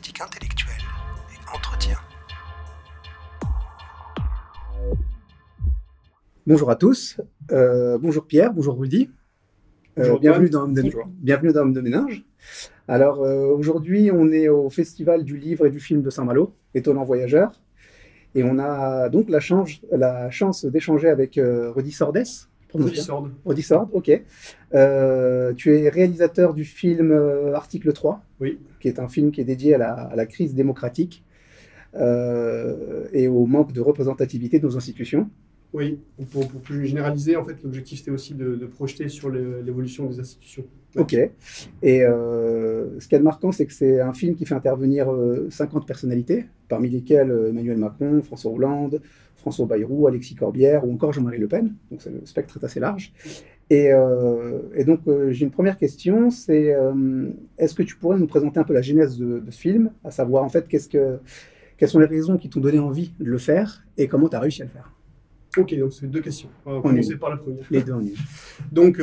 gymnastique intellectuelle et entretien. Bonjour à tous. Euh, bonjour Pierre, bonjour Rudy. Euh, Bonjour, bienvenue, dans Homme de, Bonjour. bienvenue dans Homme de Ménage. Alors euh, aujourd'hui, on est au Festival du livre et du film de Saint-Malo, étonnant voyageur. Et on a donc la chance, la chance d'échanger avec euh, Rudy Sordes. Sordes. Rudy Sordes, ok. Euh, tu es réalisateur du film euh, Article 3, Oui. qui est un film qui est dédié à la, à la crise démocratique euh, et au manque de représentativité de nos institutions. Oui, pour, pour plus généraliser, en fait, l'objectif c'était aussi de, de projeter sur l'évolution des institutions. Ok. Et ce qu'il y a de marquant, c'est que c'est un film qui fait intervenir euh, 50 personnalités, parmi lesquelles Emmanuel Macron, François Hollande, François Bayrou, Alexis Corbière ou encore Jean-Marie Le Pen. Donc le spectre est assez large. Et, euh, et donc euh, j'ai une première question, c'est euh, est-ce que tu pourrais nous présenter un peu la genèse de, de ce film, à savoir en fait qu'est-ce que, quelles sont les raisons qui t'ont donné envie de le faire et comment tu as réussi à le faire? Ok, donc c'est deux questions. On va commencer par la première. Les deux en. Donc,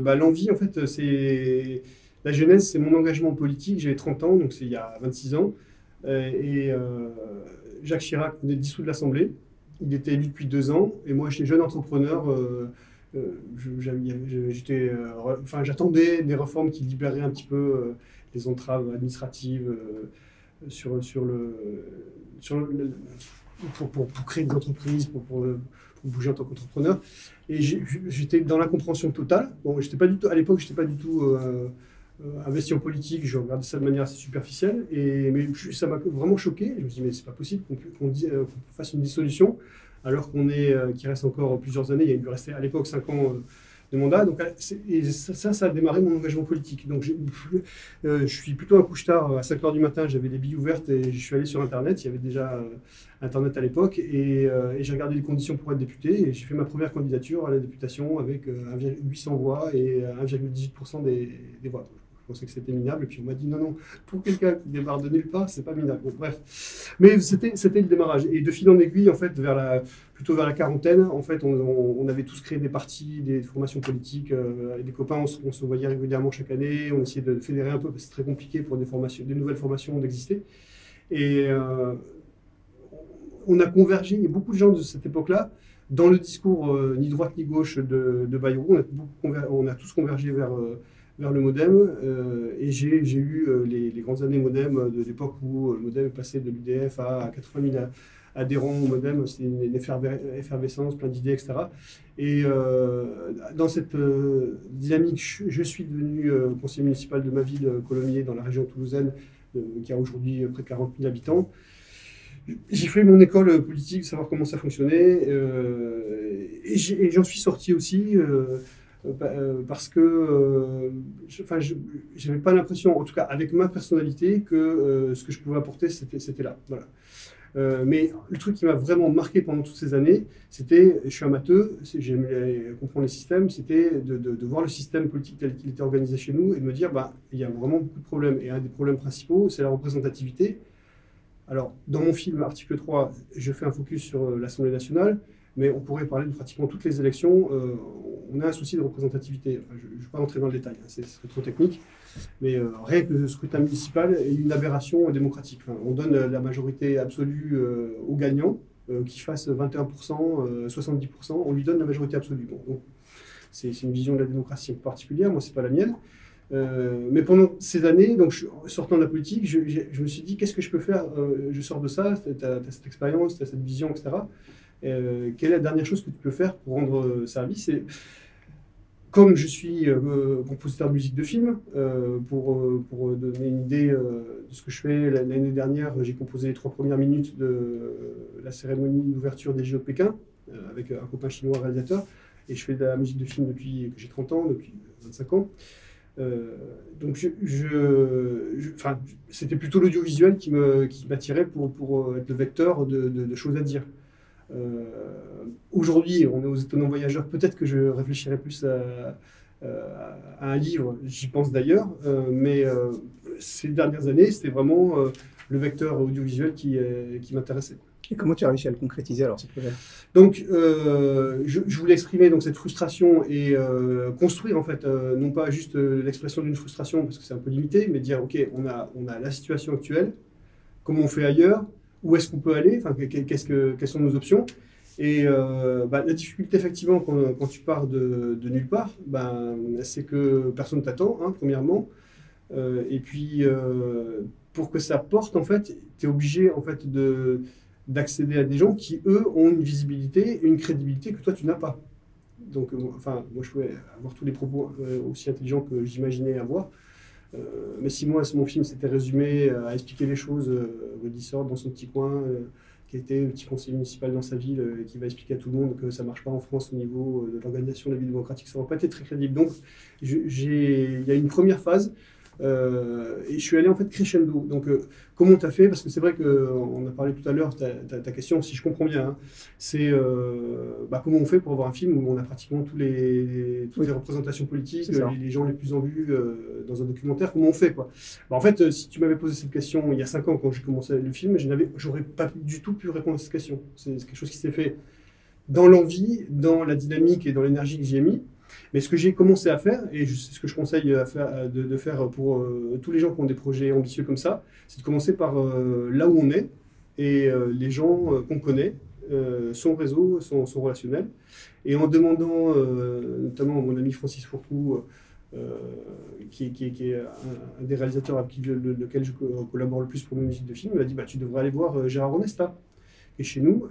bah, l'envie, en fait, c'est. La genèse, c'est mon engagement politique. J'avais 30 ans, donc c'est il y a 26 ans. Et Jacques Chirac venait de dissoudre l'Assemblée. Il était élu depuis deux ans. Et moi, j'étais jeune entrepreneur. euh, euh, j'étais, euh, enfin, j'attendais des réformes qui libéraient un petit peu les entraves administratives sur, sur le. Pour, pour, créer des entreprises, pour, pour, bouger en tant qu'entrepreneur. Et j'étais dans l'incompréhension totale. Bon, pas du tout, à l'époque, j'étais pas du tout investi en politique. Je regardais ça de manière assez superficielle. Et, mais ça m'a vraiment choqué. Je me suis dit, mais c'est pas possible qu'on euh, fasse une dissolution alors qu'on est, euh, qu'il reste encore plusieurs années. Il y a dû à l'époque 5 ans euh, de mandat. Donc, euh, et ça, ça, a démarré mon engagement politique. Donc, euh, je suis plutôt un couche-tard. À 5 heures du matin, j'avais les billes ouvertes et je suis allé sur Internet. Il y avait déjà euh, Internet à l'époque. Et, euh, j'ai regardé les conditions pour être député. Et j'ai fait ma première candidature à la députation avec euh, 1,800 voix et euh, 1,18% des, des voix. Pensais que c'était minable. Et puis on m'a dit non, non, pour quelqu'un qui démarre de nulle part, c'est pas minable. Bref. Mais c'était le démarrage. Et de fil en aiguille, en fait, plutôt vers la quarantaine, en fait, on, avait tous créé des partis, des formations politiques. euh, des copains, on se, voyait régulièrement chaque année. On essayait de fédérer un peu, parce que c'est très compliqué pour des, formations, des nouvelles formations d'exister. Et euh, on a convergé, il y a beaucoup de gens de cette époque-là, dans le discours euh, ni droite ni gauche de, de Bayrou, on a tous convergé vers, euh, vers le modem. euh, et j'ai eu euh, les, grandes années modem de l'époque où euh, le modem est passé de l'UDF à 80 000 adhérents au modem. C'était une, une efferve- effervescence, plein d'idées, etc. Et dans cette dynamique, je, suis devenu conseiller municipal de ma ville, Colomiers, dans la région toulousaine, qui a aujourd'hui près de 40 000 habitants. J'ai fait mon école politique, savoir comment ça fonctionnait, et j'en suis sorti aussi parce que euh, enfin, je n'avais pas l'impression, en tout cas avec ma personnalité, que euh, ce que je pouvais apporter, c'était là. Voilà. Euh, mais le truc qui m'a vraiment marqué pendant toutes ces années, c'était, je suis amateur, j'aimais comprendre les systèmes, c'était de, voir le système politique tel qu'il était organisé chez nous et de me dire, bah, il y a vraiment beaucoup de problèmes. Et un des problèmes principaux, c'est la représentativité. Alors, dans mon film Article 3, je fais un focus sur euh, l'Assemblée nationale, mais on pourrait parler de pratiquement toutes les élections. euh, on a un souci de représentativité. Je ne vais pas entrer dans le détail, hein, ce serait trop technique. Mais euh, rien que le scrutin municipal est une aberration démocratique. On donne euh, la majorité absolue euh, aux gagnants, euh, qui fasse 21%, euh, 70%, on lui donne la majorité absolue. Bon, c'est une vision de la démocratie particulière, moi, c'est pas la mienne. Euh, mais pendant ces années, donc sortant de la politique, je, me suis dit qu'est-ce que je peux faire? Euh, Je sors de ça, tu as, cette expérience, tu as cette vision, etc. Euh, quelle est la dernière chose que tu peux faire pour rendre euh, service comme je suis euh, compositeur de musique de film, pour, pour donner une idée de ce que je fais, la- l'année dernière, j'ai composé les trois premières minutes de la cérémonie d'ouverture des JO de Pékin avec un copain chinois réalisateur. Et je fais de la musique de film depuis que j'ai 30 ans, depuis 25 ans. Donc, je, je- c'était plutôt l'audiovisuel qui m'attirait pour, pour être le vecteur de choses à dire. Euh, Aujourd'hui, on est aux étonnants voyageurs. Peut-être que je réfléchirais plus à, un livre, j'y pense d'ailleurs, euh, mais euh, ces dernières années, c'était vraiment le vecteur audiovisuel qui, qui m'intéressait. Et comment tu as réussi à le concrétiser alors ce projet Donc, euh, je, je voulais exprimer donc cette frustration et euh, construire en fait, euh, non pas juste l'expression d'une frustration parce que c'est un peu limité, mais dire ok, on a on a la situation actuelle, comment on fait ailleurs, où est-ce qu'on peut aller, enfin, qu'est-ce que, quelles sont nos options. Et euh, bah, la difficulté, effectivement, quand, tu pars de, nulle part, bah, c'est que personne t'attend, hein, premièrement. Euh, et puis, euh, pour que ça porte, en fait, tu es obligé en fait, de, d'accéder à des gens qui, eux, ont une visibilité, une crédibilité que toi, tu n'as pas. Donc, enfin, moi, je pouvais avoir tous les propos aussi intelligents que j'imaginais avoir. Euh, mais si moi, mon film s'était résumé à expliquer les choses, euh, sort dans son petit coin, qui était petit conseiller municipal dans sa ville et qui va expliquer à tout le monde que ça ne marche pas en France au niveau de l'organisation de la vie démocratique, ça n'aurait pas été très crédible. Donc, il y a une première phase euh, et je suis allé en fait crescendo. Donc, euh, comment tu as fait? Parce que c'est vrai qu'on a parlé tout à l'heure, ta, question, si je comprends bien, hein, c'est euh, bah, comment on fait pour avoir un film où on a pratiquement tous les, toutes les représentations politiques, les, gens les plus en vue dans un documentaire, comment on fait quoi? Bah, En fait, si tu m'avais posé cette question il y a 5 ans quand j'ai commencé le film, je n'aurais pas du tout pu répondre à cette question. C'est quelque chose qui s'est fait dans l'envie, dans la dynamique et dans l'énergie que j'y ai mis. Mais ce que j'ai commencé à faire, et c'est ce que je conseille de, faire pour euh, tous les gens qui ont des projets ambitieux comme ça, c'est de commencer par euh, là où on est et euh, les gens qu'on connaît, son réseau, son, relationnel. Et en demandant notamment à mon ami Francis Fourcou, qui, est un, des réalisateurs avec lequel je collabore le plus pour mes musiques de film, il m'a dit bah, Tu devrais aller voir Gérard Onesta, qui est chez nous.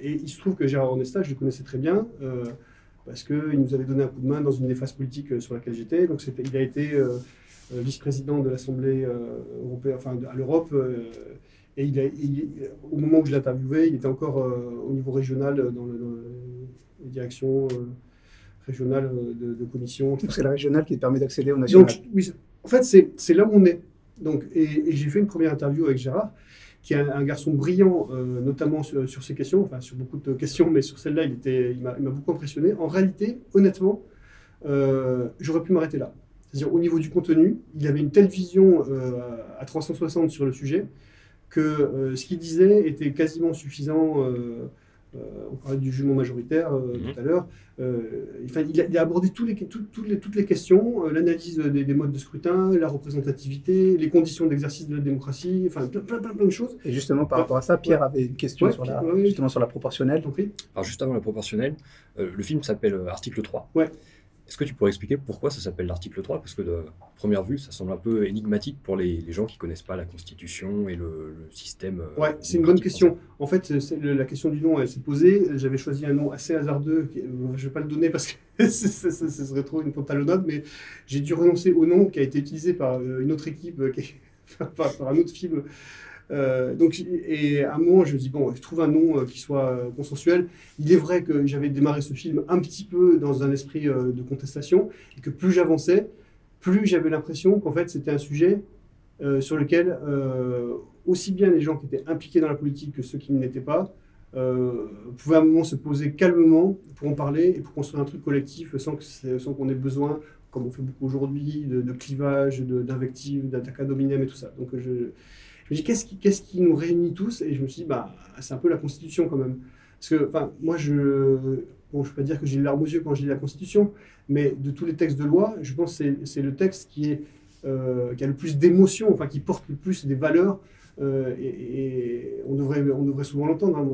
et il se trouve que Gérard Onesta, je le connaissais très bien parce qu'il nous avait donné un coup de main dans une des phases politiques euh, sur laquelle j'étais. Donc il a été euh, euh, vice-président de l'Assemblée européenne, enfin à l'Europe. et il, a, au moment où je l'ai interviewé, il était encore au niveau régional dans, le, les directions régionales de, commission. C'est la régionale qui te permet d'accéder au national. Donc, oui, en fait, c'est là où on est. Donc, et j'ai fait une première interview avec Gérard qui est un, garçon brillant, euh, notamment sur, ces questions, enfin sur beaucoup de questions, mais sur celle-là, il, m'a beaucoup impressionné. En réalité, honnêtement, euh, j'aurais pu m'arrêter là. C'est-à-dire au niveau du contenu, il avait une telle vision euh, à 360 sur le sujet que ce qu'il disait était quasiment suffisant on parlait du jugement majoritaire euh, mhm. tout à l'heure. Euh, il, a, abordé tous les, les, toutes les questions, l'analyse des, modes de scrutin, la représentativité, les conditions d'exercice de la démocratie, enfin plein, plein, plein, de choses. Et justement, par rapport à ça, Pierre avait une question sur, la, justement sur la proportionnelle. Alors juste avant la proportionnelle, le film s'appelle Article 3. Ouais. Est-ce que tu pourrais expliquer pourquoi ça s'appelle l'article 3 Parce que de première vue, ça semble un peu énigmatique pour les, gens qui ne connaissent pas la Constitution et le, système. Euh, ouais, c'est une bonne question. En fait, la question du nom, elle s'est posée. J'avais choisi un nom assez hasardeux. je ne vais pas le donner parce que ce serait trop une pantalonnade, mais j'ai dû renoncer au nom qui a été utilisé par euh, une autre équipe, euh, par un autre film euh, donc, et à un moment, je me dis, bon, je trouve un nom euh, qui soit euh, consensuel. Il est vrai que j'avais démarré ce film un petit peu dans un esprit de contestation, et que plus j'avançais, plus j'avais l'impression qu'en fait, c'était un sujet sur lequel aussi bien les gens qui étaient impliqués dans la politique que ceux qui ne l'étaient pas pouvaient à un moment se poser calmement pour en parler et pour construire un truc collectif sans qu'on ait besoin, comme on fait beaucoup aujourd'hui, de, de clivage, d'invectives, d'attaques à dominem et tout ça. Donc je, je me dis, qu'est-ce qui, qu'est-ce qui nous réunit tous? Et je me suis dit, bah, c'est un peu la Constitution quand même. Parce que, enfin, moi, je ne bon, je peux pas dire que j'ai les larmes aux yeux quand je lis la Constitution, mais de tous les textes de loi, je pense que c'est le texte qui, est, euh, qui a le plus d'émotions, enfin, qui porte le plus des valeurs. Euh, et, on, devrait, on devrait souvent l'entendre. Hein,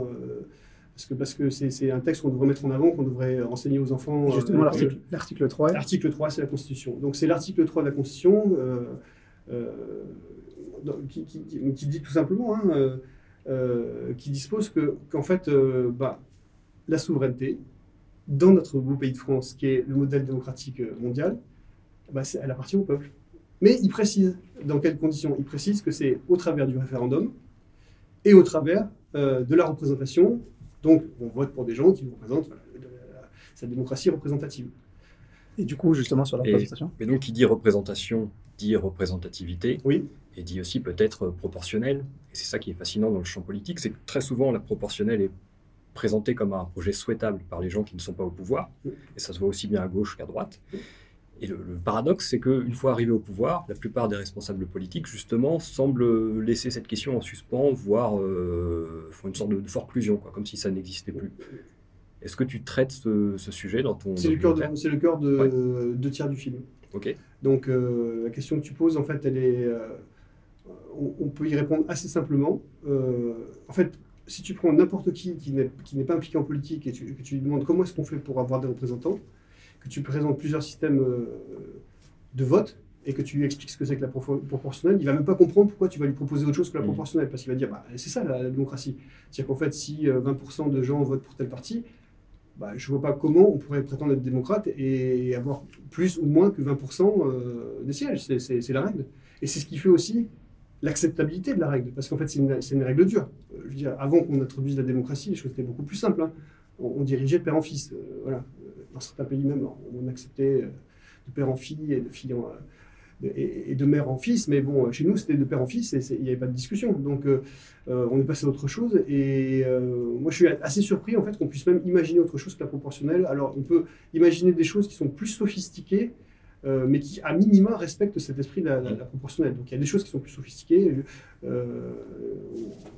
parce que parce que c'est un texte qu'on devrait mettre en avant, qu'on devrait enseigner aux enfants. Justement, euh, l'article 3. L'article 3, c'est la Constitution. Donc c'est l'article 3 de la Constitution qui, qui, dit tout simplement, hein, euh, euh, qui dispose que, qu'en fait, euh, bah, la souveraineté, dans notre beau pays de France, qui est le modèle démocratique mondial, bah, elle appartient au peuple. Mais il précise dans quelles conditions Il précise que c'est au travers du référendum et au travers de la représentation. Donc, on vote pour des gens qui représentent sa démocratie représentative. Et du coup, justement, sur la représentation? Et donc, qui dit représentation dit représentativité. Oui et dit aussi peut-être proportionnel. Et c'est ça qui est fascinant dans le champ politique, c'est que très souvent la proportionnelle est présentée comme un projet souhaitable par les gens qui ne sont pas au pouvoir, et ça se voit aussi bien à gauche qu'à droite. Et le, paradoxe, c'est qu'une fois arrivé au pouvoir, la plupart des responsables politiques, justement, semblent laisser cette question en suspens, voire euh, font une sorte de, forclusion, quoi, comme si ça n'existait plus. Est-ce que tu traites ce, sujet dans ton... C'est le cœur, de, le cœur de deux tiers du film. Donc euh, la question que tu poses, en fait, elle est... Euh, on, on peut y répondre assez simplement. Euh, en fait, si tu prends n'importe qui qui n'est pas impliqué en politique et tu, que tu lui demandes comment est-ce qu'on fait pour avoir des représentants, que tu présentes plusieurs systèmes de vote et que tu lui expliques ce que c'est que la proportionnelle, il va même pas comprendre pourquoi tu vas lui proposer autre chose que la Mhm. proportionnelle, parce qu'il va dire bah, c'est ça la, la démocratie. C'est-à-dire qu'en fait, si euh, 20% de gens votent pour tel parti, bah, je vois pas comment on pourrait prétendre être démocrate et avoir plus ou moins que 20% euh, des sièges. C'est- la règle. Et c'est ce qui fait aussi l'acceptabilité de la règle, parce qu'en fait, c'est une, règle dure. Euh, avant qu'on introduise la démocratie, les choses étaient beaucoup plus simples. hein. On, dirigeait de père en fils. euh, Dans certains pays même, on acceptait de père en fille et de fille en, et, de mère en fils, mais bon, chez nous, c'était de père en fils et il n'y avait pas de discussion. Donc, euh, euh, on est passé à autre chose. Et euh, moi, je suis assez surpris en fait qu'on puisse même imaginer autre chose que la proportionnelle. Alors, on peut imaginer des choses qui sont plus sophistiquées, euh, mais qui, à minima, respectent cet esprit de la, la- la proportionnelle. Donc, il y a des choses qui sont plus sophistiquées. Euh,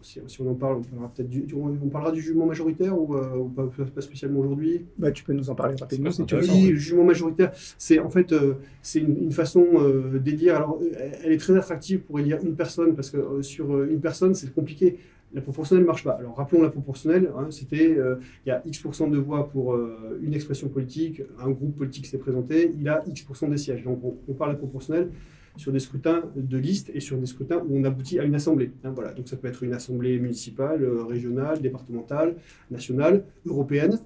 si, si on en parle, on parlera peut-être du, du- on parlera du jugement majoritaire ou, euh, ou pas, pas spécialement aujourd'hui? Bah, tu peux nous en parler rapidement si tu veux. Oui, le jugement majoritaire, c'est en fait euh, c'est une, une façon euh, d'élire. Alors, elle est très attractive pour élire une personne parce que euh, sur euh, une personne, c'est compliqué. La proportionnelle ne marche pas. Alors, rappelons la proportionnelle. hein, C'était euh, il y a X% de voix pour euh, une expression politique, un groupe politique s'est présenté, il a X% des sièges. Donc, on, parle de proportionnelle sur des scrutins de liste et sur des scrutins où on aboutit à une assemblée. hein, voilà. Donc, ça peut être une assemblée municipale, euh, régionale, départementale, nationale, européenne.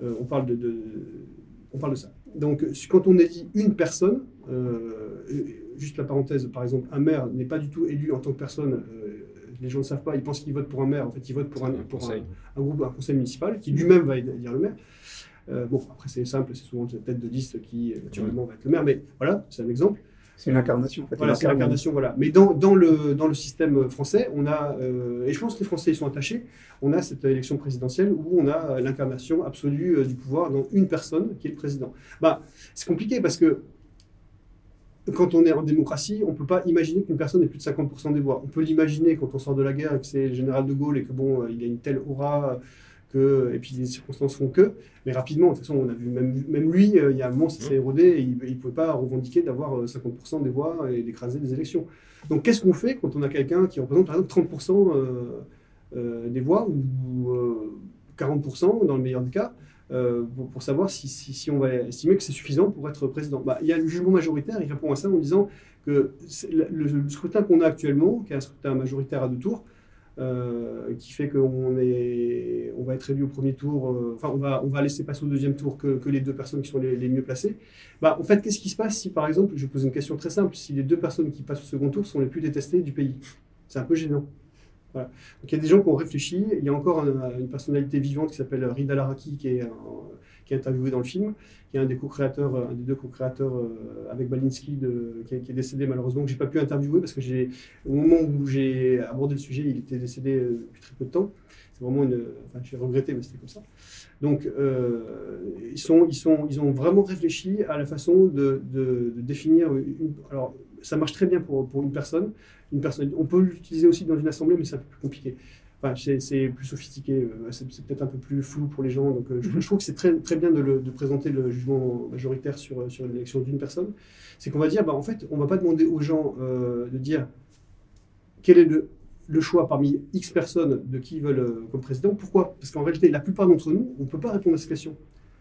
On parle de, ça. Donc, quand on élit une personne, juste la parenthèse, par exemple, un maire n'est pas du tout élu en tant que personne. Les gens ne le savent pas, ils pensent qu'ils votent pour un maire. En fait, ils votent pour un, Un pour conseil. un, un groupe, un conseil municipal qui lui-même va élire le maire. Euh, bon, après, c'est simple, c'est souvent la tête de liste qui, euh, naturellement, va être le maire. Mais voilà, c'est un exemple. C'est une incarnation en fait. Voilà, Il c'est l'incarnation, voilà. Mais dans, dans, le, dans le système français, on a, euh, et je pense que les Français y sont attachés, on a cette élection présidentielle où on a l'incarnation absolue du pouvoir dans une personne qui est le président. Bah, c'est compliqué parce que quand on est en démocratie, on ne peut pas imaginer qu'une personne ait plus de 50% des voix. On peut l'imaginer quand on sort de la guerre et que c'est le général de Gaulle et que bon, euh, il a une telle aura que, et puis les circonstances font que, mais rapidement, de toute façon, on a vu même, même lui, euh, il y a un moment, ça s'est érodé et il ne pouvait pas revendiquer d'avoir euh, 50% des voix et d'écraser des élections. Donc qu'est-ce qu'on fait quand on a quelqu'un qui représente par exemple 30% euh, euh, des voix ou euh, 40% dans le meilleur des cas? Euh, pour, savoir si, on va estimer que c'est suffisant pour être président. Bah, il y a le jugement majoritaire, il répond à ça en disant que le, scrutin qu'on a actuellement, qui est un scrutin majoritaire à deux tours, euh, qui fait qu'on va être élu au premier tour, euh, enfin on va, laisser passer au deuxième tour que, les deux personnes qui sont les, les mieux placées. Bah, en fait, qu'est-ce qui se passe si par exemple, je pose une question très simple, si les deux personnes qui passent au second tour sont les plus détestées du pays? C'est un peu gênant. Il y a des gens qui ont réfléchi. Il y a encore un- une personnalité vivante qui s'appelle Rida Laraki, qui est, un- interviewé dans le film, qui est un des co-créateurs, un des deux co-créateurs euh, avec Balinsky, de, qui, est, décédé malheureusement, que j'ai pas pu interviewer parce que au moment où j'ai abordé le sujet, il était décédé euh, depuis très peu de temps. C'est vraiment une, enfin j'ai regretté, mais c'était comme ça. Donc euh, ils ont vraiment réfléchi à la façon de, définir. Une, ça marche très bien pour, pour une personne. Une personne, on peut l'utiliser aussi dans une assemblée, mais c'est un peu plus compliqué. Enfin, c'est c'est plus sophistiqué, euh, c'est peut-être un peu plus flou pour les gens. Donc, euh, je, je trouve que c'est très, très bien de, le- de présenter le jugement majoritaire sur, sur l'élection d'une personne. C'est qu'on va dire, bah, en fait, on va pas demander aux gens euh, de dire quel est le, le choix parmi X personnes de qui ils veulent euh, comme président. Pourquoi? Parce qu'en réalité, la plupart d'entre nous, on ne peut pas répondre à cette question.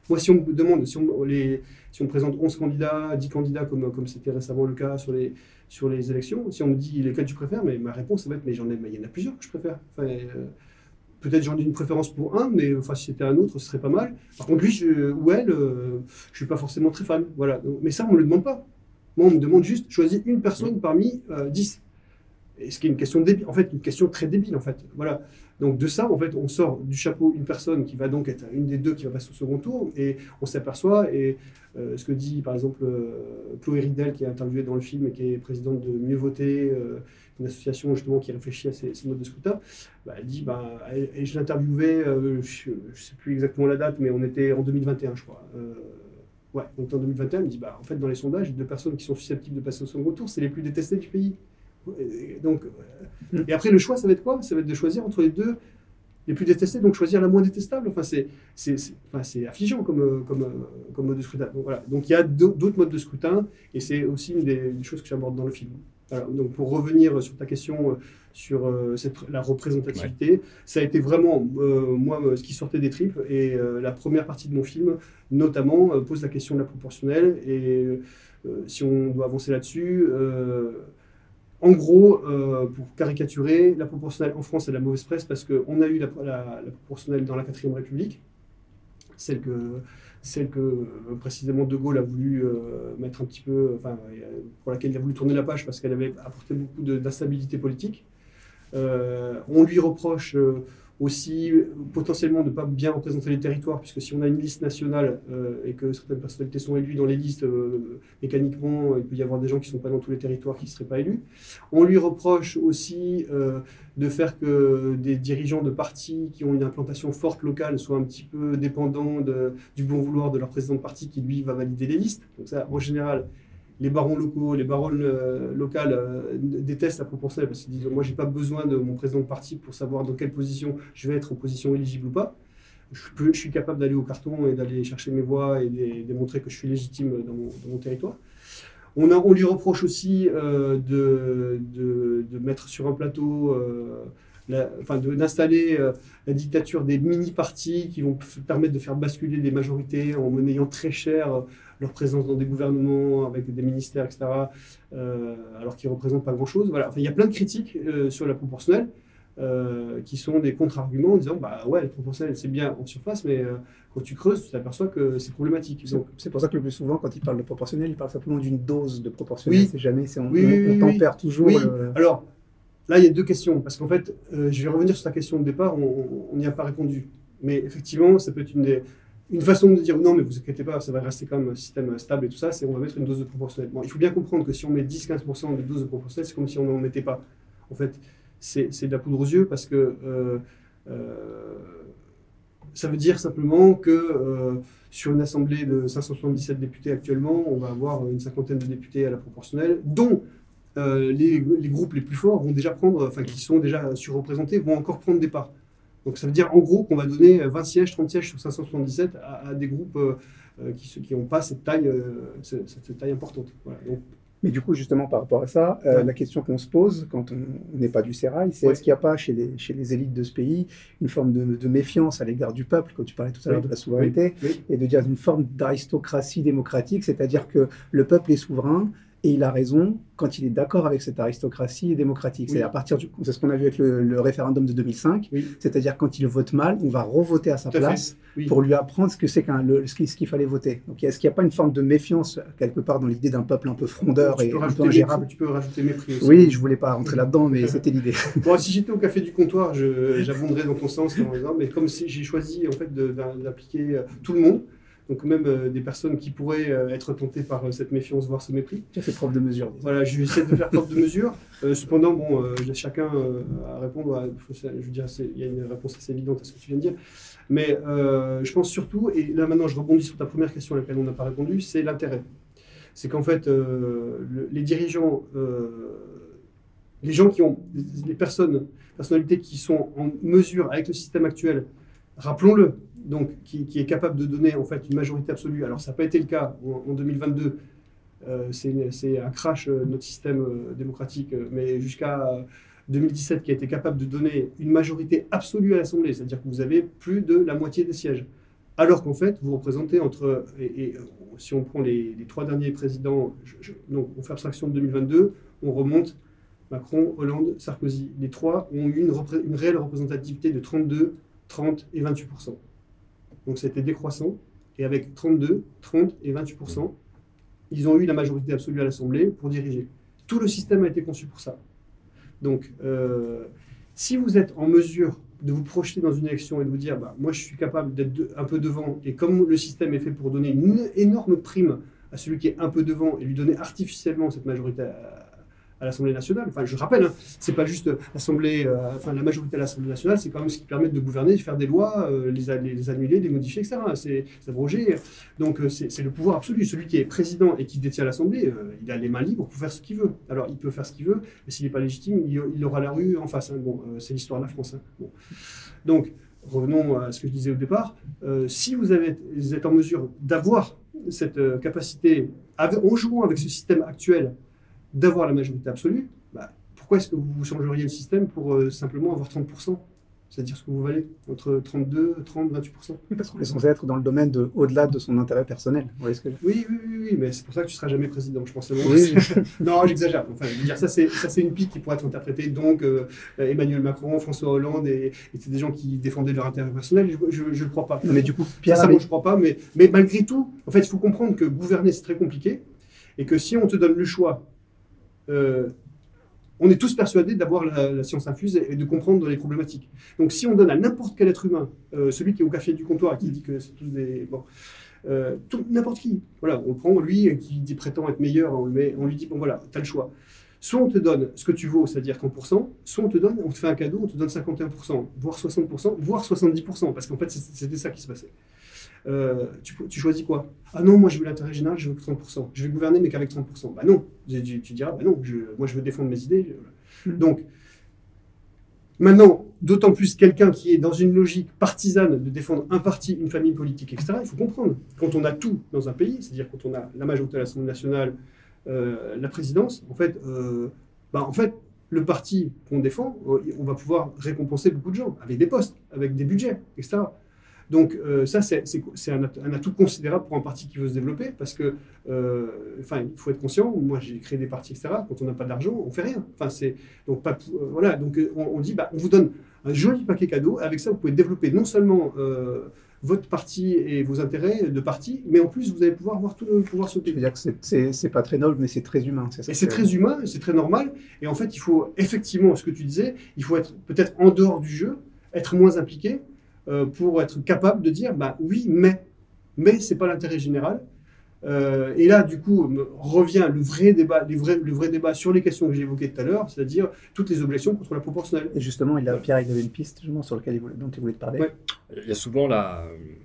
Moi, si on me demande, si on, les, si on présente 11 candidats, 10 candidats, comme comme c'était récemment le cas sur les, sur les élections, si on me dit lesquels tu préfères, mais ma réponse, ça va être, mais j'en ai, mais il y en a plusieurs que je préfère. Enfin, euh, Peut-être j'en ai une préférence pour un, mais enfin, si c'était un autre, ce serait pas mal. Par contre, lui je- ou elle, euh, je suis pas forcément très fan. Voilà. Mais ça, on ne le demande pas. Moi, on me demande juste, choisis une personne parmi euh, 10. Et ce qui est une question débile, en fait, une question très débile, en fait. Voilà. Donc de ça, en fait, on sort du chapeau une personne qui va donc être une des deux qui va passer au second tour, et on s'aperçoit, et euh, ce que dit par exemple euh, Chloé Ridel, qui est interviewée dans le film et qui est présidente de Mieux Voter, euh, une association justement qui réfléchit à ces, modes de scrutin, bah, elle dit, bah, et, je l'interviewais, euh, je ne sais plus exactement la date, mais on était en 2021, je crois. Ouais, on était en 2021, elle me dit, bah, en fait, dans les sondages, les deux personnes qui sont susceptibles de passer au second tour, c'est les plus détestées du pays. Et donc, et après, le choix, ça va être quoi? Ça va être de choisir entre les deux les plus détestés, donc choisir la moins détestable. Enfin, c'est enfin, affligeant comme, euh, comme, euh, comme mode de scrutin. Donc, voilà. donc il y a d'au- d'autres modes de scrutin, et c'est aussi une des, choses que j'aborde dans le film. Donc pour revenir sur ta question euh, sur euh, cette, la représentativité, ça a été vraiment, euh, moi, ce qui sortait des tripes. Et la première partie de mon film, notamment, pose la question de la proportionnelle. Et si on doit avancer là-dessus, en gros, pour caricaturer, la proportionnelle en France, c'est la mauvaise presse parce qu'on a eu la, proportionnelle dans la 4ème République, celle que euh, précisément De Gaulle a voulu euh, mettre un petit peu, pour laquelle il a voulu tourner la page parce qu'elle avait apporté beaucoup d'instabilité politique. Euh, on lui reproche aussi potentiellement de ne pas bien représenter les territoires, puisque si on a une liste nationale euh, et que certaines personnalités sont élues dans les listes, euh, mécaniquement, il peut y avoir des gens qui ne sont pas dans tous les territoires qui ne seraient pas élus. On lui reproche aussi euh, de faire que des dirigeants de partis qui ont une implantation forte locale soient un petit peu dépendants du bon vouloir de leur président de parti qui, lui, va valider les listes. Donc ça, en général, les barons locaux, les baronnes euh, locales euh, détestent la proportionnelle parce qu'ils disent Moi, j'ai pas besoin de mon président de parti pour savoir dans quelle position je vais être en position éligible ou pas. Je, suis capable d'aller au carton et d'aller chercher mes voix et de, démontrer que je suis légitime dans mon, territoire. On, lui reproche aussi euh, de, de, mettre sur un plateau enfin d'installer la dictature des mini-partis qui vont permettre de faire basculer des majorités en monnayant très cher leur présence dans des gouvernements avec des ministères, etc., euh, alors qu'ils ne représentent pas grand-chose. Voilà. Enfin, il y a plein de critiques sur la proportionnelle qui sont des contre-arguments en disant bah ouais, la proportionnelle c'est bien en surface, mais quand tu creuses, tu t'aperçois que c'est problématique. C'est pour ça que le plus souvent, quand il parle de proportionnel, il parle simplement d'une dose de proportionnelle. Oui. C'est jamais, on, on, tempère toujours. Le... Alors, Là, il y a deux questions, parce qu'en fait, euh, je vais revenir sur ta question de départ, on n'y a pas répondu. Mais effectivement, ça peut être une, des, une façon de dire non, mais vous inquiétez pas, ça va rester comme un système stable et tout ça, c'est on va mettre une dose de proportionnel. Bon, il faut bien comprendre que si on met 10-15% de dose de proportionnel, c'est comme si on n'en mettait pas. En fait, c'est de la poudre aux yeux parce que euh, euh, ça veut dire simplement que sur une assemblée de 577 députés actuellement, on va avoir une cinquantaine de députés à la proportionnelle, dont euh, les, groupes les plus forts vont déjà prendre, enfin qui sont déjà surreprésentés, vont encore prendre des parts. Donc ça veut dire en gros qu'on va donner 20 sièges, 30 sièges sur 577 à, des groupes euh, euh, qui n'ont pas cette taille, cette, taille importante. mais du coup, justement, par rapport à ça, la question qu'on se pose quand on n'est pas du sérail, c'est est-ce qu'il n'y a pas chez les, chez les élites de ce pays une forme de, méfiance à l'égard du peuple, quand tu parlais tout à l'heure de la souveraineté, et de dire une forme d'aristocratie démocratique, c'est-à-dire que le peuple est souverain, et il a raison quand il est d'accord avec cette aristocratie démocratique. C'est à partir du, c'est ce qu'on a vu avec le, référendum de 2005. C'est-à-dire quand il vote mal, on va revoter à sa place pour lui apprendre ce que c'est qu'un, ce qu'il fallait voter. Donc est-ce qu'il n'y a pas une forme de méfiance quelque part dans l'idée d'un peuple un peu frondeur et un peu ingérable? Tu peux rajouter mépris aussi. Oui, je voulais pas rentrer là-dedans, mais c'était l'idée. bon, si j'étais au café du comptoir, j'abonderais dans ton sens mais comme j'ai choisi en fait d'appliquer euh, tout le monde donc même euh, des personnes qui pourraient euh, être tentées par euh, cette méfiance, voire ce mépris. Tu as fait preuve de mesure. Voilà, je vais essayer de faire preuve de mesure. cependant, bon, chacun à répondre. À, je veux dire, il y a une réponse assez évidente à ce que tu viens de dire. Mais je pense surtout, et là maintenant je rebondis sur ta première question à laquelle on n'a pas répondu, c'est l'intérêt. C'est qu'en fait, les dirigeants, les gens qui ont, les personnes, personnalités qui sont en mesure avec le système actuel, rappelons-le, donc, qui, est capable de donner en fait une majorité absolue. Alors, ça n'a pas été le cas en, 2022. Euh, c'est un crash euh, notre système euh, démocratique, mais jusqu'à 2017, qui a été capable de donner une majorité absolue à l'Assemblée, c'est-à-dire que vous avez plus de la moitié des sièges. Alors qu'en fait, vous représentez entre, et, si on prend les, trois derniers présidents, donc on fait abstraction de 2022, on remonte Macron, Hollande, Sarkozy. Les trois ont eu une réelle représentativité de 32, 30 et 28 donc c'était décroissant. Et avec 32, 30 et 28%, ils ont eu la majorité absolue à l'Assemblée pour diriger. Tout le système a été conçu pour ça. Donc, euh, si vous êtes en mesure de vous projeter dans une élection et de vous dire, bah, moi je suis capable d'être un peu devant, et comme le système est fait pour donner une énorme prime à celui qui est un peu devant et lui donner artificiellement cette majorité l'Assemblée nationale. Enfin, je rappelle, hein, c'est pas juste l'Assemblée, euh, enfin la majorité à l'Assemblée nationale, c'est quand même ce qui permet de gouverner, de faire des lois, euh, les, annuler, les modifier, etc. C'est abroger. Donc euh, c'est le pouvoir absolu. Celui qui est président et qui détient l'Assemblée, il a les mains libres pour faire ce qu'il veut. Alors il peut faire ce qu'il veut, mais s'il n'est pas légitime, il, aura la rue en face. Hein. Bon, c'est l'histoire de la France. Hein. Donc revenons à ce que je disais au départ. si vous êtes en mesure d'avoir cette capacité, en jouant avec ce système actuel d'avoir la majorité absolue, bah, pourquoi est-ce que vous changeriez le système pour euh, simplement avoir 30% c'est-à-dire ce que vous valez entre 32, 30, 28%. Oui, parce qu'on est censé être dans le domaine de au-delà de son intérêt personnel. Vous voyez ce que je... oui, oui, oui, oui, mais c'est pour ça que tu seras jamais président, je pense. Oui. non, j'exagère. Enfin, je veux dire, ça, c'est une pique qui pourrait être interprétée. Donc, euh, Emmanuel Macron, François Hollande, et, et c'est des gens qui défendaient leur intérêt personnel. Je ne le crois pas. Non, mais du coup, Pierre, ça, moi, je crois pas. Mais, mais malgré tout, en fait, il faut comprendre que gouverner, c'est très compliqué, et que si on te donne le choix, euh, on est tous persuadés d'avoir la, science infuse et de comprendre les problématiques. Donc, si on donne à n'importe quel être humain, euh, celui qui est au café du comptoir et qui dit que c'est tous des. Bon, euh, n'importe qui. Voilà, on prend lui qui dit- prétend être meilleur, on, on lui dit bon voilà, tu as le choix. Soit on te donne ce que tu vaux, c'est-à-dire 30%, soit on te donne, on te fait un cadeau, on te donne 51%, voire 60%, voire 70%, parce qu'en fait c'était ça qui se passait. Euh, tu, tu choisis quoi? Ah non, moi je veux l'intérêt général, je veux que 30%. Je vais gouverner, mais qu'avec 30%. Bah non, tu, diras, bah non, je- moi je veux défendre mes idées. Mhm. Donc, maintenant, d'autant plus quelqu'un qui est dans une logique partisane de défendre un parti, une famille politique, etc., il faut comprendre. Quand on a tout dans un pays, c'est-à-dire quand on a la majorité à l'Assemblée nationale, euh, la présidence, en fait, euh, bah, en fait, le parti qu'on défend, on va pouvoir récompenser beaucoup de gens avec des postes, avec des budgets, etc. Donc euh, ça, c'est c'est- c'est un, at- un atout considérable pour un parti qui veut se développer parce que, euh, enfin, il faut être conscient. Moi, j'ai créé des partis, etc. Quand on n'a pas d'argent, on fait rien. Enfin, c'est donc pas euh, voilà. Donc on, on dit, bah, on vous donne un joli paquet cadeau. Avec ça, vous pouvez développer non seulement votre parti et vos intérêts de parti, mais en plus, vous allez pouvoir avoir tout le pouvoir sur le je veux dire que c'est- c'est c'est pas très noble, mais c'est très humain. ça Et c'est très humain, c'est très normal. Et en fait, il faut effectivement, ce que tu disais, il faut être peut-être en dehors du jeu, être moins impliqué euh, pour être capable de dire, bah oui, mais, mais c'est pas l'intérêt général. Euh, et là, du coup, me revient le vrai débat, les vrais- le vrai débat sur les questions que j'ai évoquées tout à l'heure, c'est-à-dire toutes les objections contre la proportionnelle. Et justement, il a, Pierre, il avait une piste justement, sur laquelle il voulait, dont il voulait te parler. Ouais. Il y a souvent la- la-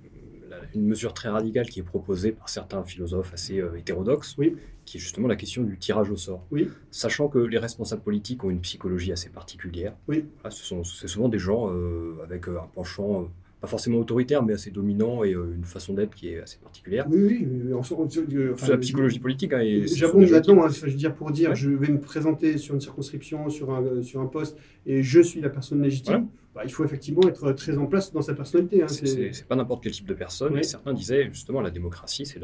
une mesure très radicale qui est proposée par certains philosophes assez euh, hétérodoxes, Oui. qui est justement la question du tirage au sort. Oui. Sachant que les responsables politiques ont une psychologie assez particulière. Oui. Voilà, ce sont, c'est souvent des gens euh, avec euh, un penchant, pas forcément autoritaire, mais assez dominant et euh, une façon d'être qui est assez particulière. Oui, oui, on- euh, C'est la psychologie politique. hein, et J'abonde maintenant, hein, je veux dire, pour dire, Ouais. je vais me présenter sur une circonscription, sur un, euh, sur un poste, et je suis la personne légitime. Voilà. Bah, il faut effectivement être très en place dans sa personnalité. hein, C'est- pas n'importe quel type de personne. Et certains disaient justement la démocratie, c'est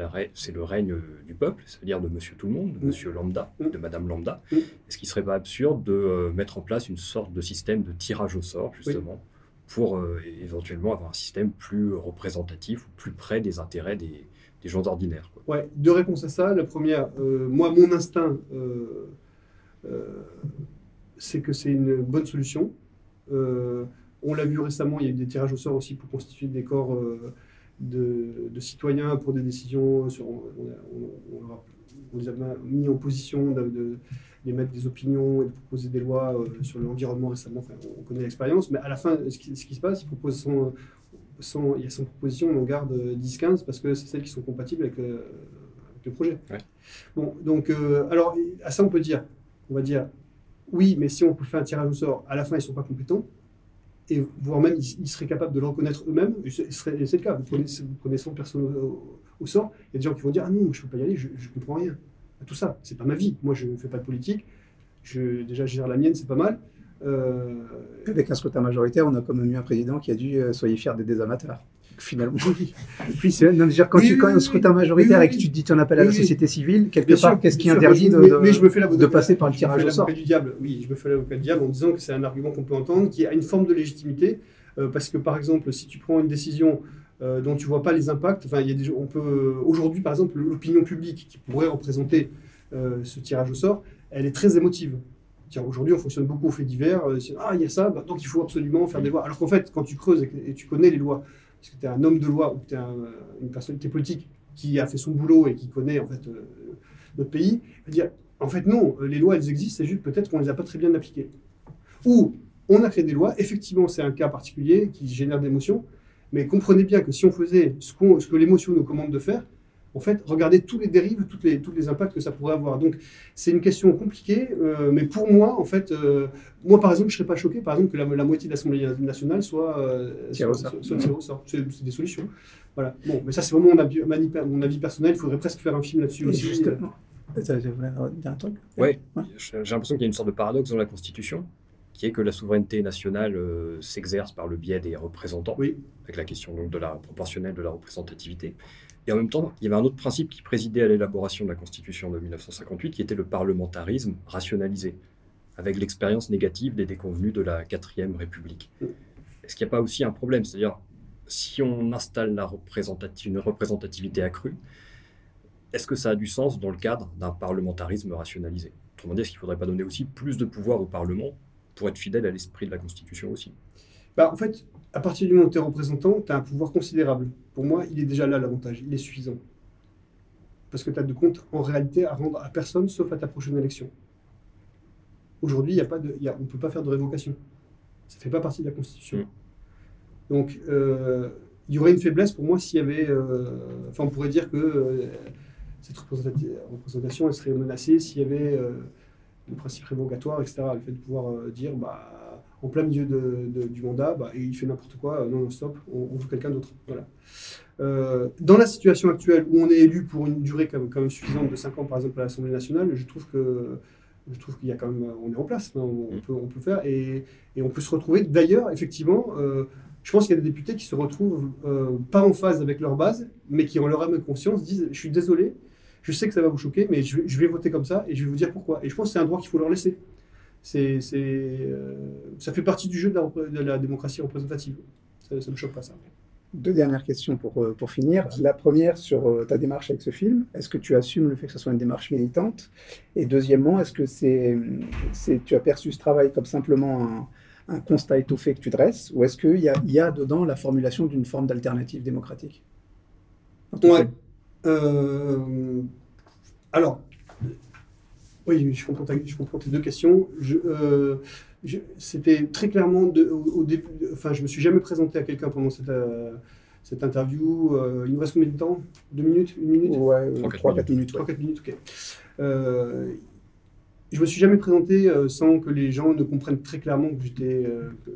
le règne euh, du peuple, c'est-à-dire de monsieur tout le monde, de Mm. monsieur lambda, Mm. de madame lambda. Mm. Est-ce qu'il serait pas absurde de euh, mettre en place une sorte de système de tirage au sort, justement, pour euh, éventuellement avoir un système plus représentatif ou plus près des intérêts des, gens ordinaires. Ouais, deux réponses à ça. La première, euh, moi, mon instinct, euh, euh, c'est que c'est une bonne solution. Euh, on l'a vu récemment, il y a eu des tirages au sort aussi pour constituer des corps euh, de, citoyens pour des décisions. On les a mis en position de, de- d'émettre des opinions et de proposer des lois euh, sur l'environnement récemment. Enfin, on connaît l'expérience, mais à la fin, ce qui, ce qui se passe, ils proposent 100, 100 il y a 100 propositions, on en garde euh, 10-15 parce que c'est celles qui sont compatibles avec, euh, avec le projet. Ouais. Bon, donc, euh, alors, à ça, on peut dire, on va dire, oui, mais si on peut faire un tirage au sort, à la fin, ils ne sont pas compétents, et voire même, ils, ils seraient capables de le reconnaître eux-mêmes, et c'est le cas, vous prenez, vous prenez 100 personnes au- au sort, il y a des gens qui vont dire, ah non, je ne peux pas y aller, je ne comprends rien à tout ça, c'est pas ma vie, moi je ne fais pas de politique, je, déjà je gère la mienne, c'est pas mal. Euh, Avec un scrutin majoritaire, on a quand même eu un président qui a dit euh, Soyez fiers des désamateurs. Finalement. oui, Puis, c'est- non, dire, quand Oui, tu oui, quand oui, un scrutin majoritaire oui, et que oui. tu te dis tu en appelles à la Oui, oui. société civile, quelque Bien part, qu'est-ce qui interdit de, mais je me fais de passer par le tirage fais au sort? du diable. Oui, je me fais l'avocat du diable en disant que c'est un argument qu'on peut entendre, qui a une forme de légitimité, euh, parce que par exemple, si tu prends une décision euh, dont tu vois pas les impacts, enfin, il y a des, gens- on peut aujourd'hui, par exemple, l'opinion publique qui pourrait représenter euh, ce tirage au sort, elle est très émotive. Aujourd'hui, on fonctionne beaucoup aux faits divers. euh, ah, il y a ça, bah, donc il faut absolument faire des lois. Alors qu'en fait, quand tu creuses et, et tu connais les lois, parce que tu es un homme de loi ou que tu es une personnalité politique qui a fait son boulot et qui connaît en fait euh, notre pays, va dire en fait non, euh, les lois elles existent, c'est juste peut-être qu'on les a pas très bien appliquées. Ou on a créé des lois, effectivement c'est un cas particulier qui génère des émotions, mais comprenez bien que si on faisait ce, que l'émotion nous commande de faire, en fait, regardez tous les dérives, toutes les, tous les impacts que ça pourrait avoir. Donc, c'est une question compliquée, euh, mais pour moi, en fait, euh, moi, par exemple, je ne serais pas choqué, par exemple, que la, la moitié de l'Assemblée nationale soit, euh, Tirée au soit, sort. soit tirée au sort. C'est des solutions. Voilà. Bon, mais ça, c'est vraiment mon avis, mon avis personnel. Il faudrait presque faire un film là-dessus aussi. justement, Tu voulais dire un truc Ouais, j'ai l'impression qu'il y a une sorte de paradoxe dans la Constitution, qui est que la souveraineté nationale euh, s'exerce par le biais des représentants, Oui. avec la question donc de la proportionnelle de la représentativité. Et en même temps, il y avait un autre principe qui présidait à l'élaboration de la Constitution de 1958, qui était le parlementarisme rationalisé, avec l'expérience négative des déconvenus de la quatrième République. Est-ce qu'il n'y a pas aussi un problème? C'est-à-dire, si on installe la une représentativité accrue, est-ce que ça a du sens dans le cadre d'un parlementarisme rationalisé? Autrement dit, est-ce qu'il ne faudrait pas donner aussi plus de pouvoir au Parlement pour être fidèle à l'esprit de la Constitution aussi Bah, en fait, à partir du moment où tu es représentant, tu as un pouvoir considérable. Pour moi, il est déjà là l'avantage, il est suffisant. Parce que tu as de compte en réalité à rendre à personne sauf à ta prochaine élection. Aujourd'hui, y a pas de, il y a- on ne peut pas faire de révocation. Ça ne fait pas partie de la Constitution. Mm. Donc, euh, il y aurait une faiblesse pour moi s'il y avait. euh, enfin, on pourrait dire que euh, cette représentati- représentation elle serait menacée s'il y avait euh, le principe révocatoire, etc. Le fait de pouvoir euh, dire, bah, en plein milieu de- de- du mandat, bah, il fait n'importe quoi, euh, non, non, stop, on, on veut quelqu'un d'autre. Voilà. Euh, dans la situation actuelle où on est élu pour une durée quand même, quand même suffisante de 5 ans, par exemple, à l'Assemblée nationale, je trouve que je trouve qu'il y a quand même, on est en place, hein, on, on peut, on peut faire et, et on peut se retrouver. D'ailleurs, effectivement, euh, je pense qu'il y a des députés qui se retrouvent euh, pas en phase avec leur base, mais qui, en leur âme et conscience, disent Je suis désolé, je sais que ça va vous choquer, mais je vais, je vais voter comme ça et je vais vous dire pourquoi. Et je pense que c'est un droit qu'il faut leur laisser. C'est, c'est, euh, ça fait partie du jeu de la, repré- de la démocratie représentative. Ça ne me choque pas ça. Deux dernières questions pour, euh, pour finir. La première sur euh, ta démarche avec ce film. Est-ce que tu assumes le fait que ce soit une démarche militante? Et deuxièmement, est-ce que c'est, c'est, tu as perçu ce travail comme simplement un, un constat étoffé que tu dresses? Ou est-ce qu'il y a, y a dedans la formulation d'une forme d'alternative démocratique? Ouais. Euh, alors, oui, je comprends, ta- je comprends tes deux questions. Je, euh, je- c'était très clairement de- au, au début. Enfin, je me suis jamais présenté à quelqu'un pendant cette, euh, cette interview. Euh, il nous reste combien de temps? Deux minutes? Une minute? Ouais, Trois, quatre 3-4 minutes. ouais. 3-4 minutes, ok. Euh, je me suis jamais présenté euh, sans que les gens ne comprennent très clairement que j'étais euh, que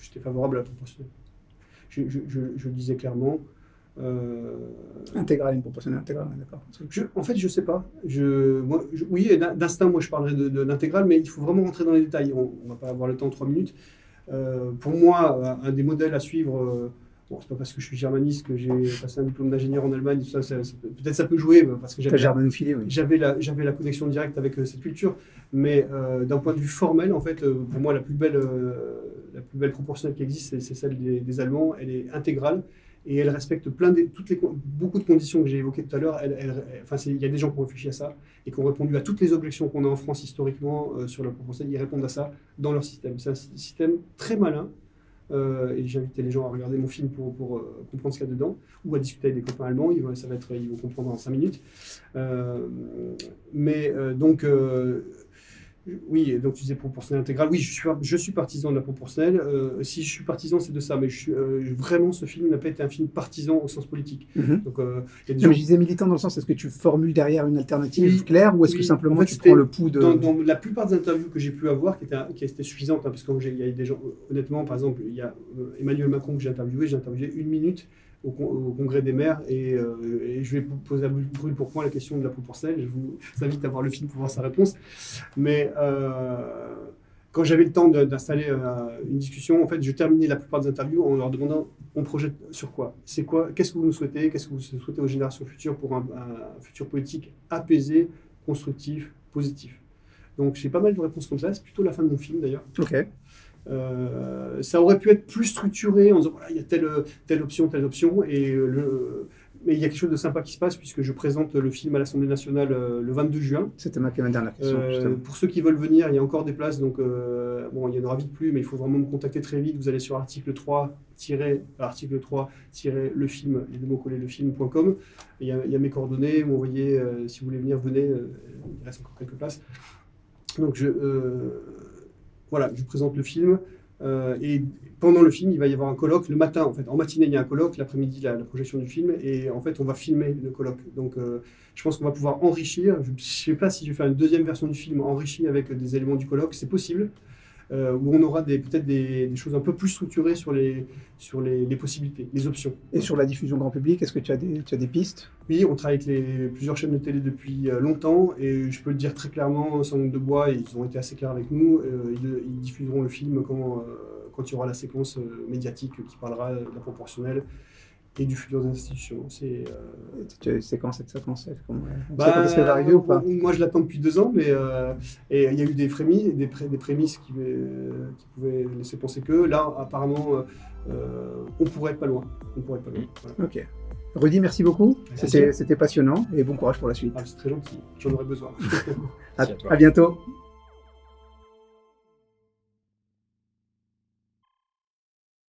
j'étais favorable à la proportionnelle. Je, je, je, je le disais clairement. Euh, Intégrale, une proportionnelle intégrale, d'accord. en fait, je sais pas. Je, moi, je- oui, d'instinct, moi, je parlerai de, l'intégrale, mais il faut vraiment rentrer dans les détails. On, on va pas avoir le temps, trois minutes. Euh, pour moi, un, des modèles à suivre, euh, bon, c'est pas parce que je suis germaniste que j'ai passé un diplôme d'ingénieur en Allemagne. Ça, ça- ça peut- peut-être ça peut jouer euh, parce que j'avais oui. la, j'avais la connexion directe avec cette culture, mais d'un point de vue formel, en fait, pour moi, la plus belle, la plus belle proportionnelle qui existe, c'est, c'est celle des, des Allemands. Elle est intégrale et elle respecte plein des, toutes les, beaucoup de conditions que j'ai évoquées tout à l'heure. Enfin, il y a des gens qui ont réfléchi à ça et qui ont répondu à toutes les objections qu'on a en France historiquement euh, sur la proportionnelle. Ils répondent à ça dans leur système. C'est un sy- système très malin. euh, et j'ai invité les gens à regarder mon film pour, euh, comprendre ce qu'il y a dedans, ou à discuter avec des copains allemands, ils vont, ça va être, ils vont comprendre en 5 minutes. Mais donc, oui, donc tu disais proportionnelle intégrale. Oui, je suis, je suis partisan de la proportionnelle. Euh, si je suis partisan, c'est de ça. Mais je suis, euh, vraiment, ce film n'a pas été un film partisan au sens politique. Mhm. Donc, euh, il y a des Non, gens mais je disais militant dans le sens, est-ce que tu formules derrière une alternative Oui. claire ou est-ce que simplement En fait, tu prends le pouls de... dans, dans la plupart des interviews que j'ai pu avoir, qui étaient, qui étaient suffisantes, hein, parce qu'il y a des gens, honnêtement, par exemple, il y a Emmanuel Macron que j'ai interviewé, j'ai interviewé une minute au, con- au congrès des maires et, euh, je vais po- poser à brûle pour point la question de la proportionnelle. Je vous invite à voir le film pour voir sa réponse. Mais euh, quand j'avais le temps d'installer euh, une discussion, en fait, je terminais la plupart des interviews en leur demandant on projette sur quoi? C'est quoi? Qu'est-ce que vous nous souhaitez? Qu'est-ce que vous souhaitez aux générations futures pour un, un futur politique apaisé, constructif, positif? Donc j'ai pas mal de réponses comme ça. C'est plutôt la fin de mon film d'ailleurs. Ok. Euh, ça aurait pu être plus structuré en disant voilà, il y a telle, telle option, telle option, et le, mais il y a quelque chose de sympa qui se passe puisque je présente le film à l'Assemblée nationale euh, le 22 juin. C'était ma, dernière question. Euh, pour ceux qui veulent venir, il y a encore des places, donc euh, bon, il y en aura vite plus, mais il faut vraiment me contacter très vite. Vous allez sur article 3 article 3 le film les deux mots collés le film.com il, y a- il y a mes coordonnées vous euh, si vous voulez venir venez il reste encore quelques places donc je voilà je présente le film euh, et pendant le film il va y avoir un colloque le matin en fait. En matinée il y a un colloque l'après-midi la, la projection du film et en fait on va filmer le colloque. Donc euh, je pense qu'on va pouvoir enrichir je ne sais pas si je vais faire une deuxième version du film enrichie avec des éléments du colloque c'est possible euh, où on aura peut-être des, des choses un peu plus structurées sur les, sur les, les possibilités, les options. Et sur la diffusion grand public, est-ce que tu as des, tu as des pistes? Oui, on travaille avec les, plusieurs chaînes de télé depuis euh, longtemps et je peux le dire très clairement, sans de bois, ils ont été assez clairs avec nous, euh, ils, ils diffuseront le film quand, euh, quand il y aura la séquence médiatique qui parlera de la proportionnelle et du futur des institutions. C'est, euh, quand cette séquence elle Comment- On sait bah, quand est-ce qu'elle va arriver ou pas? Moi, je l'attends depuis deux ans, mais euh, et il y a eu des, frémis, des, pré- des prémices qui, euh, qui pouvaient laisser penser que là, apparemment, euh, euh, on pourrait être pas loin. On pourrait être pas loin. Voilà. Ok. Rudy, merci beaucoup. C'était passionnant et bon courage pour la suite. Ah, c'est très gentil. J'en aurais besoin. À, à bientôt.